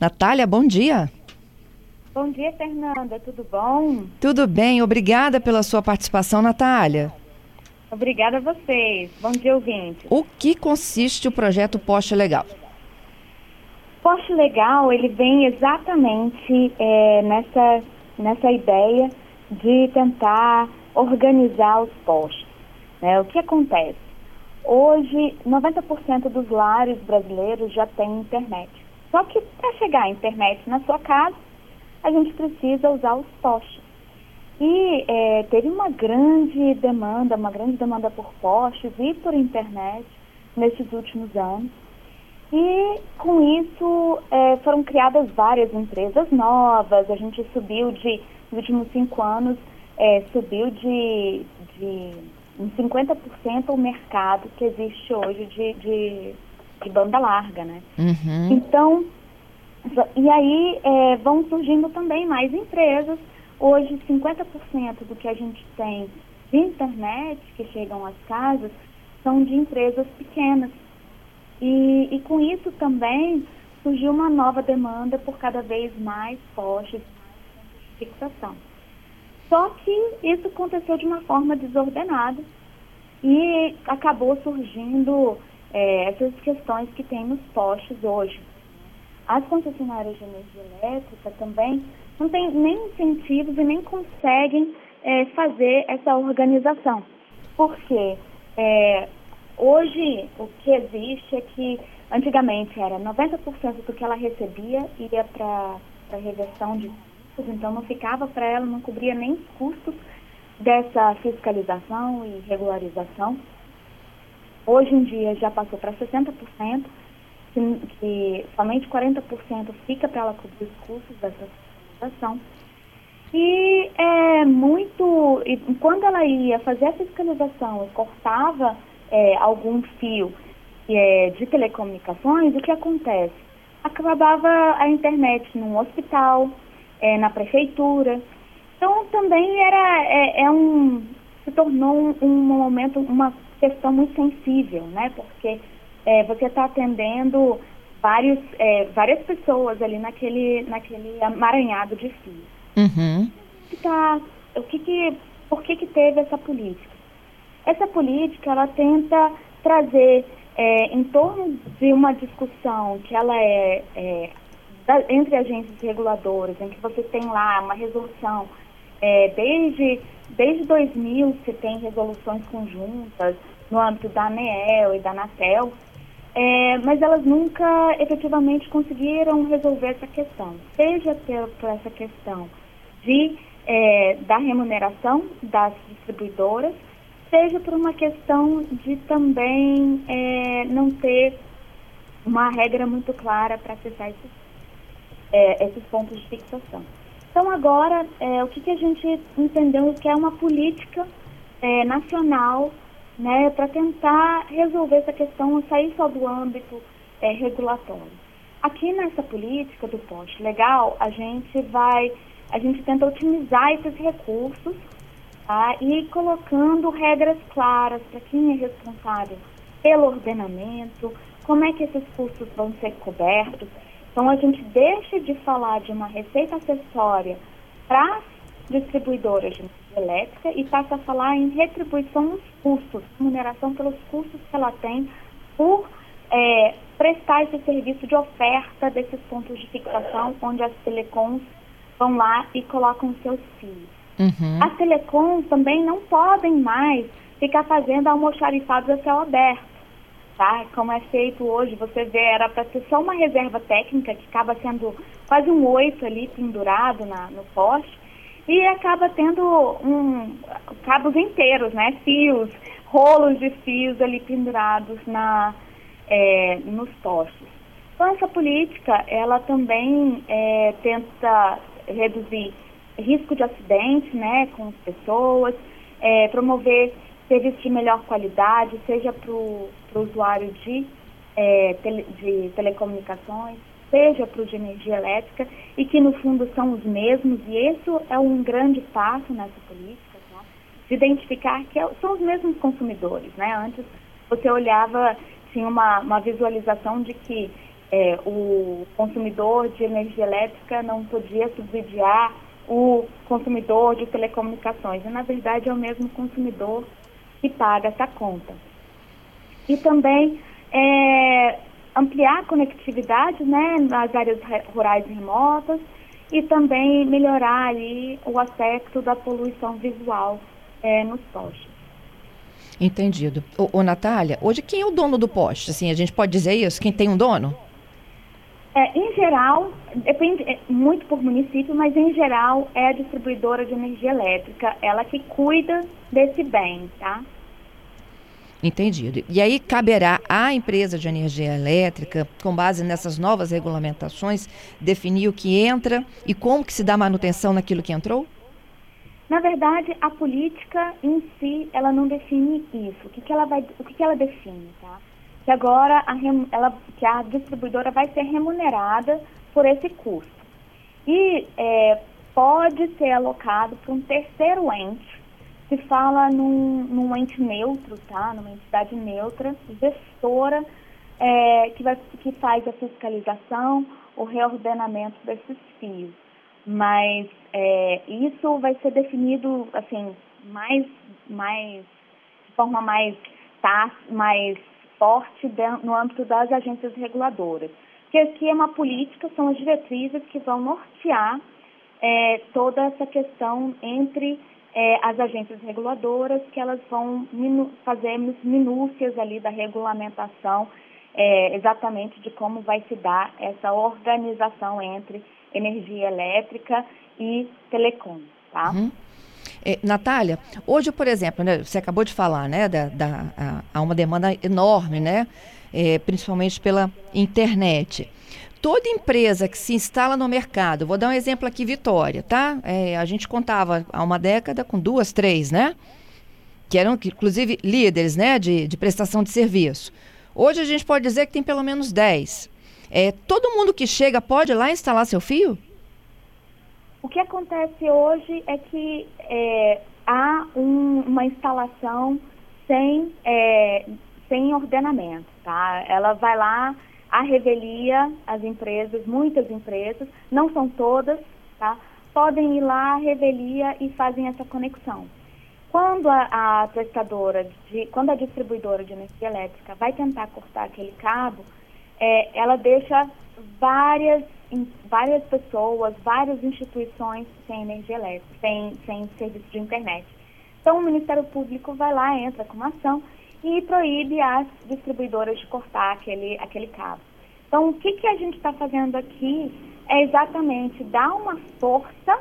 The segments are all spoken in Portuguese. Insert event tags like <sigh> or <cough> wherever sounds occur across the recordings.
Natália, bom dia. Bom dia, Fernanda. Tudo bom? Tudo bem. Obrigada pela sua participação, Natália. Obrigada a vocês. Bom dia, ouvinte. O que consiste o projeto Poste Legal? Poste Legal, ele vem exatamente é, nessa, nessa ideia de tentar organizar os postos. Né? O que acontece? Hoje, 90% dos lares brasileiros já têm internet. Só que para chegar a internet na sua casa, a gente precisa usar os postes. E é, teve uma grande demanda, uma grande demanda por postes e por internet nesses últimos anos. E com isso é, foram criadas várias empresas novas, a gente subiu de, nos últimos cinco anos, é, subiu de, de em 50% o mercado que existe hoje de, de, de banda larga, né? Uhum. Então, e aí é, vão surgindo também mais empresas. Hoje, 50% do que a gente tem de internet que chegam às casas são de empresas pequenas. E, e com isso também surgiu uma nova demanda por cada vez mais postes de fixação. Só que isso aconteceu de uma forma desordenada e acabou surgindo é, essas questões que tem nos postes hoje. As concessionárias de energia elétrica também não têm nem incentivos e nem conseguem é, fazer essa organização. Porque é, hoje o que existe é que antigamente era 90% do que ela recebia ia para a reversão de custos, então não ficava para ela, não cobria nem os custos dessa fiscalização e regularização. Hoje em dia já passou para 60%, que, que somente 40% fica para ela cobrir os custos dessa fiscalização. E é muito. E quando ela ia fazer a fiscalização e cortava é, algum fio é, de telecomunicações, o que acontece? Acabava a internet num hospital, é, na prefeitura. Então também era é, é um se tornou um, um, momento uma questão muito sensível, né? Porque é, você está atendendo vários, é, várias pessoas ali naquele naquele amaranhado de fios. Uhum. Tá, o que que por que que teve essa política? Essa política ela tenta trazer é, em torno de uma discussão que ela é, é da, entre agências reguladoras, em que você tem lá uma resolução, é, desde, desde 2000 se tem resoluções conjuntas no âmbito da ANEEL e da ANATEL, é, mas elas nunca efetivamente conseguiram resolver essa questão, seja por, essa questão de, é, da remuneração das distribuidoras, seja por uma questão de também é, não ter uma regra muito clara para acessar esses é, esses pontos de fixação. Então, agora, é, o que, que a gente entendeu que é uma política é, nacional né, para tentar resolver essa questão, sair só do âmbito é, regulatório. Aqui nessa política do poste legal, a gente vai, a gente tenta otimizar esses recursos tá, e colocando regras claras para quem é responsável pelo ordenamento, como é que esses custos vão ser cobertos, então a gente deixa de falar de uma receita acessória para as distribuidoras de energia elétrica e passa a falar em retribuição dos custos, remuneração pelos custos que ela tem por é, prestar esse serviço de oferta desses pontos de fixação, onde as telecoms vão lá e colocam seus fios. Uhum. As telecoms também não podem mais ficar fazendo almoxarifados a céu aberto tá? Como é feito hoje, você vê, era para ser só uma reserva técnica que acaba sendo quase um oito ali pendurado na, no poste e acaba tendo um, cabos inteiros, né? Fios, rolos de fios ali pendurados na, é, nos postes. Então essa política, ela também é, tenta reduzir risco de acidente, né, com as pessoas, é, promover serviço de melhor qualidade, seja para o usuário de, é, tele, de telecomunicações, seja para o de energia elétrica, e que no fundo são os mesmos, e isso é um grande passo nessa política, tá? de identificar que é, são os mesmos consumidores. Né? Antes você olhava, tinha uma, uma visualização de que é, o consumidor de energia elétrica não podia subsidiar o consumidor de telecomunicações. E, na verdade, é o mesmo consumidor que paga essa conta. E também é, ampliar a conectividade né, nas áreas rurais e remotas e também melhorar ali o aspecto da poluição visual é, nos postes. Entendido. Ô, ô, Natália, hoje quem é o dono do poste? Assim, a gente pode dizer isso? Quem tem um dono? É, em geral, depende é, muito por município, mas em geral é a distribuidora de energia elétrica, ela que cuida desse bem, tá? Entendido. E aí caberá à empresa de energia elétrica, com base nessas novas regulamentações, definir o que entra e como que se dá manutenção naquilo que entrou? Na verdade, a política em si, ela não define isso. O que, que ela vai, o que, que ela define, tá? Que agora a, ela, que a distribuidora vai ser remunerada por esse custo. E é, pode ser alocado para um terceiro ente se fala num, num ente neutro, tá? Numa entidade neutra, gestora, é, que, vai, que faz a fiscalização, o reordenamento desses fios. Mas é, isso vai ser definido, assim, mais, mais, de forma mais, tá, mais forte no âmbito das agências reguladoras. Porque aqui é uma política, são as diretrizes que vão nortear é, toda essa questão entre é, as agências reguladoras, que elas vão minu minúcias ali da regulamentação, é, exatamente de como vai se dar essa organização entre energia elétrica e telecom, tá? Uhum. É, Natália, hoje, por exemplo, né, você acabou de falar, né, da, da a, há uma demanda enorme, né, é, principalmente pela internet toda empresa que se instala no mercado, vou dar um exemplo aqui, Vitória, tá? É, a gente contava há uma década com duas, três, né? Que eram, inclusive, líderes, né, de, de prestação de serviço. Hoje a gente pode dizer que tem pelo menos dez. É, todo mundo que chega pode ir lá instalar seu fio? O que acontece hoje é que é, há um, uma instalação sem, é, sem ordenamento, tá? Ela vai lá a revelia, as empresas, muitas empresas, não são todas, tá? podem ir lá, à revelia e fazem essa conexão. Quando a, a, prestadora, de, quando a distribuidora de energia elétrica vai tentar cortar aquele cabo, é, ela deixa várias, várias pessoas, várias instituições sem energia elétrica, sem, sem serviço de internet. Então o Ministério Público vai lá, entra com uma ação e proíbe as distribuidoras de cortar aquele, aquele cabo. Então, o que, que a gente está fazendo aqui é exatamente dar uma força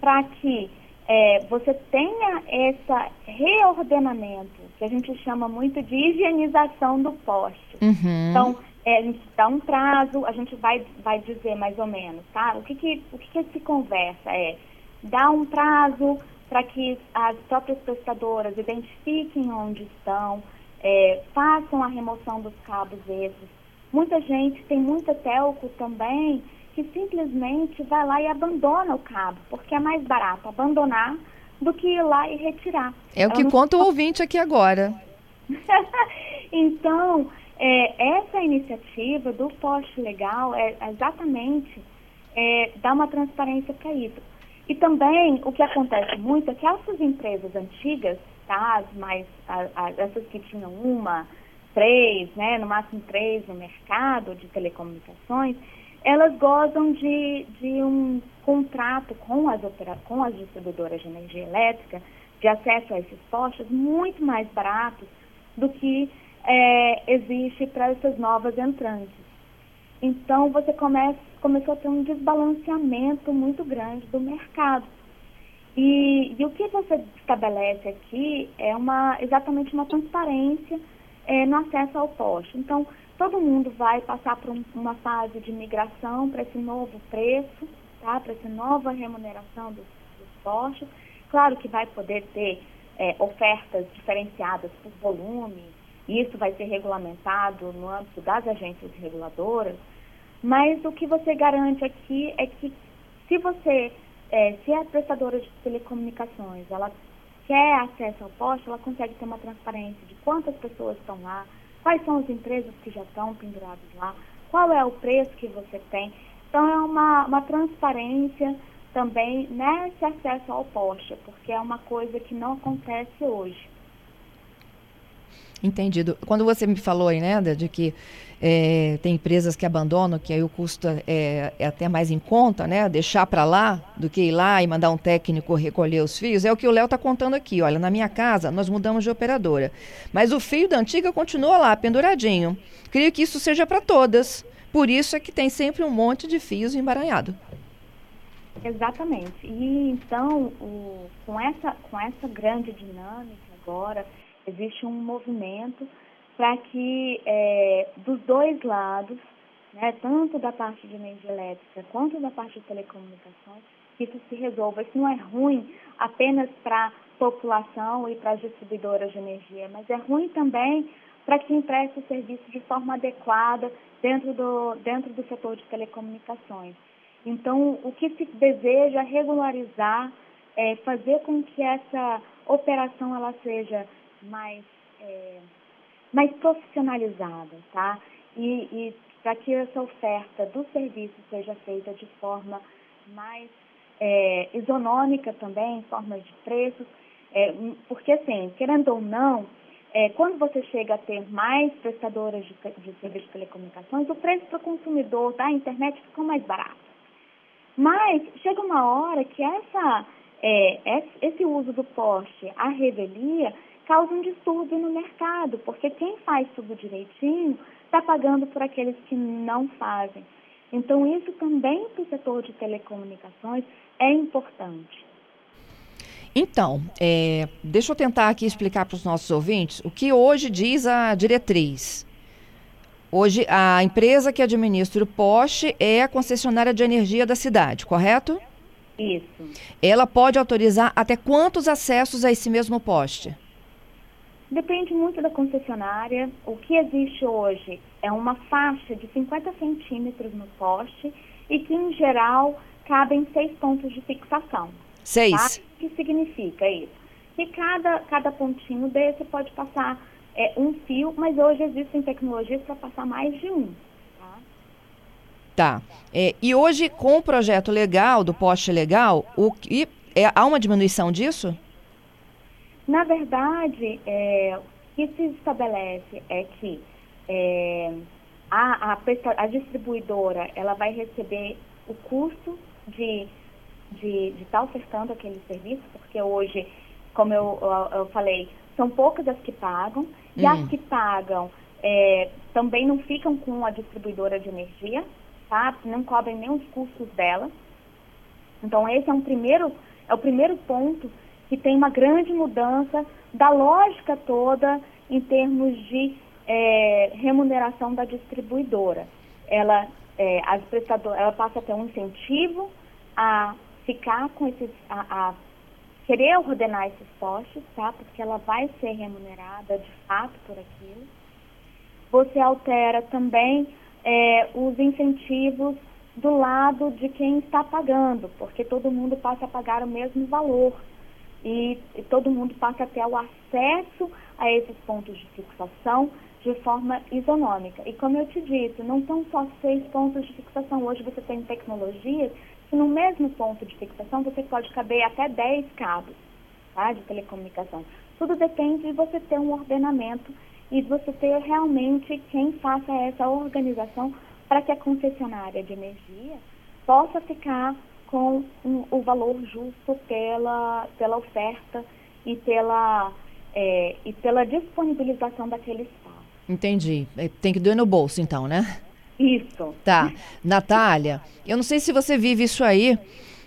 para que é, você tenha esse reordenamento, que a gente chama muito de higienização do poste. Uhum. Então, é, a gente dá um prazo, a gente vai, vai dizer mais ou menos, tá? O que, que, o que, que se conversa é dar um prazo para que as próprias prestadoras identifiquem onde estão, é, façam a remoção dos cabos extras. Muita gente, tem muita telco também, que simplesmente vai lá e abandona o cabo, porque é mais barato abandonar do que ir lá e retirar. É o que conta o ouvinte aqui agora. <laughs> então, é, essa iniciativa do poste legal é exatamente é, dar uma transparência para isso. E também o que acontece muito é que essas empresas antigas, tá, as mais, essas que tinham uma, três, né, no máximo três no mercado de telecomunicações, elas gozam de, de um contrato com as, opera, com as distribuidoras de energia elétrica, de acesso a esses postos, muito mais baratos do que é, existe para essas novas entrantes. Então, você começa, começou a ter um desbalanceamento muito grande do mercado. E, e o que você estabelece aqui é uma, exatamente uma transparência é, no acesso ao poste. Então, todo mundo vai passar por um, uma fase de migração para esse novo preço, tá? para essa nova remuneração dos, dos postes. Claro que vai poder ter é, ofertas diferenciadas por volume, isso vai ser regulamentado no âmbito das agências reguladoras, mas o que você garante aqui é que se você, é, se a prestadora de telecomunicações, ela quer acesso ao poste, ela consegue ter uma transparência de quantas pessoas estão lá, quais são as empresas que já estão penduradas lá, qual é o preço que você tem. Então é uma, uma transparência também nesse acesso ao poste, porque é uma coisa que não acontece hoje. Entendido. Quando você me falou aí, né, de que é, tem empresas que abandonam, que aí o custo é, é até mais em conta, né, deixar para lá do que ir lá e mandar um técnico recolher os fios, é o que o Léo está contando aqui. Olha, na minha casa nós mudamos de operadora, mas o fio da antiga continua lá, penduradinho. Creio que isso seja para todas. Por isso é que tem sempre um monte de fios embaranhado. Exatamente. E então, o, com, essa, com essa grande dinâmica agora, existe um movimento para que é, dos dois lados, né, tanto da parte de energia elétrica quanto da parte de telecomunicações, isso se resolva. Isso não é ruim apenas para a população e para as distribuidoras de energia, mas é ruim também para quem presta o serviço de forma adequada dentro do, dentro do setor de telecomunicações. Então, o que se deseja é regularizar, é, fazer com que essa operação ela seja mais, é, mais profissionalizada, tá? E, e para que essa oferta do serviço seja feita de forma mais é, isonômica também, em formas de preços, é, porque assim, querendo ou não, é, quando você chega a ter mais prestadoras de, de serviços de telecomunicações, o preço para o consumidor da internet ficou mais barato. Mas chega uma hora que essa, é, esse uso do poste à revelia causa um distúrbio no mercado, porque quem faz tudo direitinho está pagando por aqueles que não fazem. Então, isso também para o setor de telecomunicações é importante. Então, é, deixa eu tentar aqui explicar para os nossos ouvintes o que hoje diz a diretriz. Hoje, a empresa que administra o poste é a concessionária de energia da cidade, correto? Isso. Ela pode autorizar até quantos acessos a esse mesmo poste? Depende muito da concessionária. O que existe hoje é uma faixa de 50 centímetros no poste e que, em geral, cabem seis pontos de fixação. Seis? Tá? O que significa isso? Que cada, cada pontinho desse pode passar é, um fio, mas hoje existem tecnologias para passar mais de um. Tá. tá. É, e hoje, com o projeto legal, do poste legal, o que, é, há uma diminuição disso? Na verdade, é, o que se estabelece é que é, a, a, a, distribuidora ela vai receber o custo de de estar tá ofertando aquele serviço, porque hoje, como eu, eu, eu, falei, são poucas as que pagam, e hum. as que pagam é, também não ficam com a distribuidora de energia, tá? Não cobrem nem os custos dela. Então esse é um primeiro, é o primeiro ponto que tem uma grande mudança da lógica toda em termos de é, remuneração da distribuidora. Ela, é, as prestadoras, ela passa a ter um incentivo a ficar com esses, a, a, querer ordenar esses postes, tá? Porque ela vai ser remunerada de fato por aquilo. Você altera também é, os incentivos do lado de quem está pagando, porque todo mundo passa a pagar o mesmo valor e, e todo mundo passa a ter o acesso a esses pontos de fixação de forma isonômica. E como eu te disse, não são só seis pontos de fixação. Hoje você tem tecnologias que no mesmo ponto de fixação você pode caber até 10 cabos tá, de telecomunicação. Tudo depende de você ter um ordenamento e de você ter realmente quem faça essa organização para que a concessionária de energia possa ficar com um, o valor justo pela, pela oferta e pela, é, e pela disponibilização daquele espaço. Entendi. É, tem que doer no bolso, então, né? Isso. Tá. Natália, eu não sei se você vive isso aí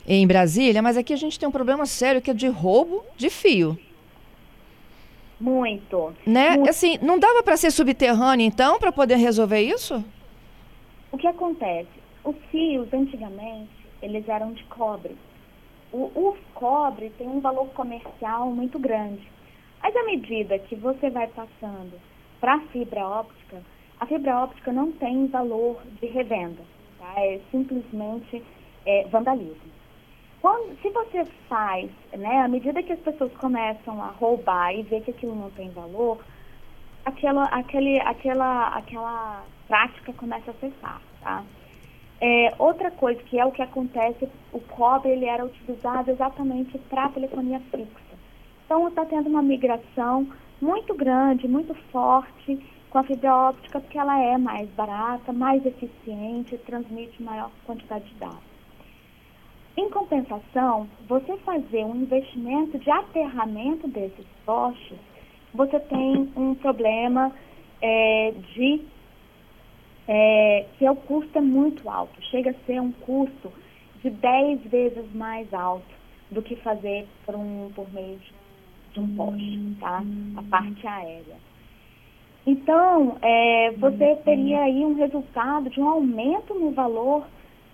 em Brasília, mas aqui a gente tem um problema sério que é de roubo de fio. Muito. Né? Muito. Assim, não dava para ser subterrâneo então para poder resolver isso? O que acontece? Os fios antigamente, eles eram de cobre. O, o cobre tem um valor comercial muito grande. Mas à medida que você vai passando para fibra óptica, a fibra óptica não tem valor de revenda, tá? é simplesmente é, vandalismo. Quando, se você faz, né, à medida que as pessoas começam a roubar e ver que aquilo não tem valor, aquela, aquele, aquela, aquela prática começa a cessar, tá? É, outra coisa que é o que acontece, o cobre ele era utilizado exatamente para telefonia fixa. Então está tendo uma migração muito grande, muito forte com a fibra óptica, porque ela é mais barata, mais eficiente, transmite maior quantidade de dados. Em compensação, você fazer um investimento de aterramento desses postes, você tem um problema é, de é, que é o custo é muito alto, chega a ser um custo de 10 vezes mais alto do que fazer por, um, por meio de um poste, tá? A parte aérea. Então, é, você teria aí um resultado de um aumento no valor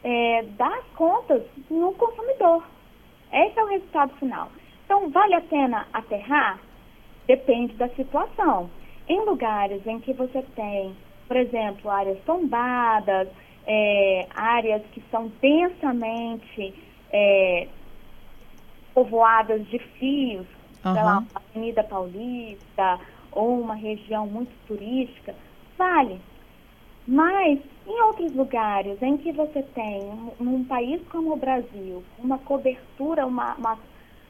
é, das contas no consumidor. Esse é o resultado final. Então, vale a pena aterrar? Depende da situação. Em lugares em que você tem por exemplo, áreas tombadas, é, áreas que são densamente é, povoadas de fios, uhum. sei lá, Avenida Paulista ou uma região muito turística, vale. Mas em outros lugares em que você tem, num país como o Brasil, uma cobertura, uma, uma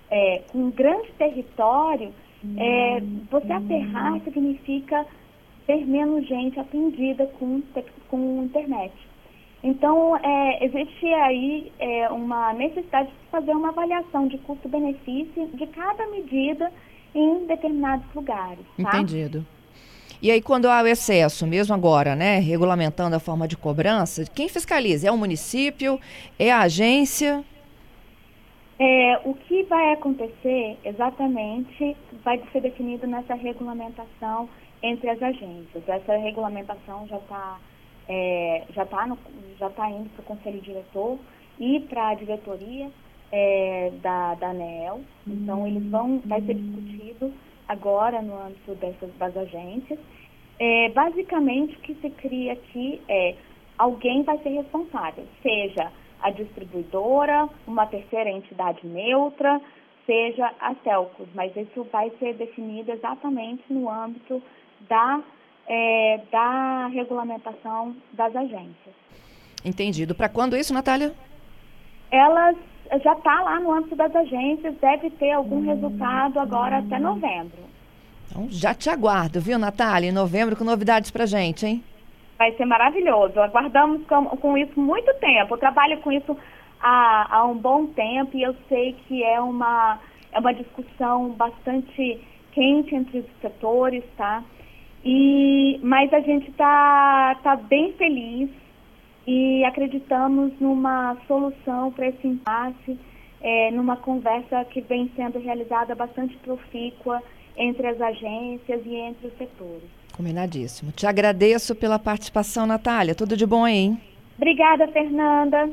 é, um grande território, é, você aterrar significa ter menos gente atendida com, com internet. Então, é, existe aí é, uma necessidade de fazer uma avaliação de custo-benefício de cada medida em determinados lugares. Tá? Entendido. E aí, quando há o excesso, mesmo agora, né, regulamentando a forma de cobrança, quem fiscaliza? É o município? É a agência? É, o que vai acontecer exatamente vai ser definido nessa regulamentação entre as agências. Essa regulamentação já está é, já tá já tá indo para o conselho diretor e para a diretoria é, da, da ANEL. Então eles vão vai ser discutido agora no âmbito dessas das agências. É, basicamente o que se cria aqui é alguém vai ser responsável, seja a distribuidora, uma terceira entidade neutra, seja a Telcos, mas isso vai ser definido exatamente no âmbito da, é, da regulamentação das agências. Entendido. Para quando isso, Natália? Elas já está lá no âmbito das agências, deve ter algum hum. resultado agora até novembro. Então, já te aguardo, viu, Natália? Em novembro com novidades para gente, hein? Vai ser maravilhoso. Aguardamos com, com isso muito tempo. Eu trabalho com isso há, há um bom tempo e eu sei que é uma, é uma discussão bastante quente entre os setores, tá? E, mas a gente está tá bem feliz e acreditamos numa solução para esse impasse, é, numa conversa que vem sendo realizada bastante profícua entre as agências e entre os setores. Combinadíssimo. Te agradeço pela participação, Natália. Tudo de bom hein? Obrigada, Fernanda.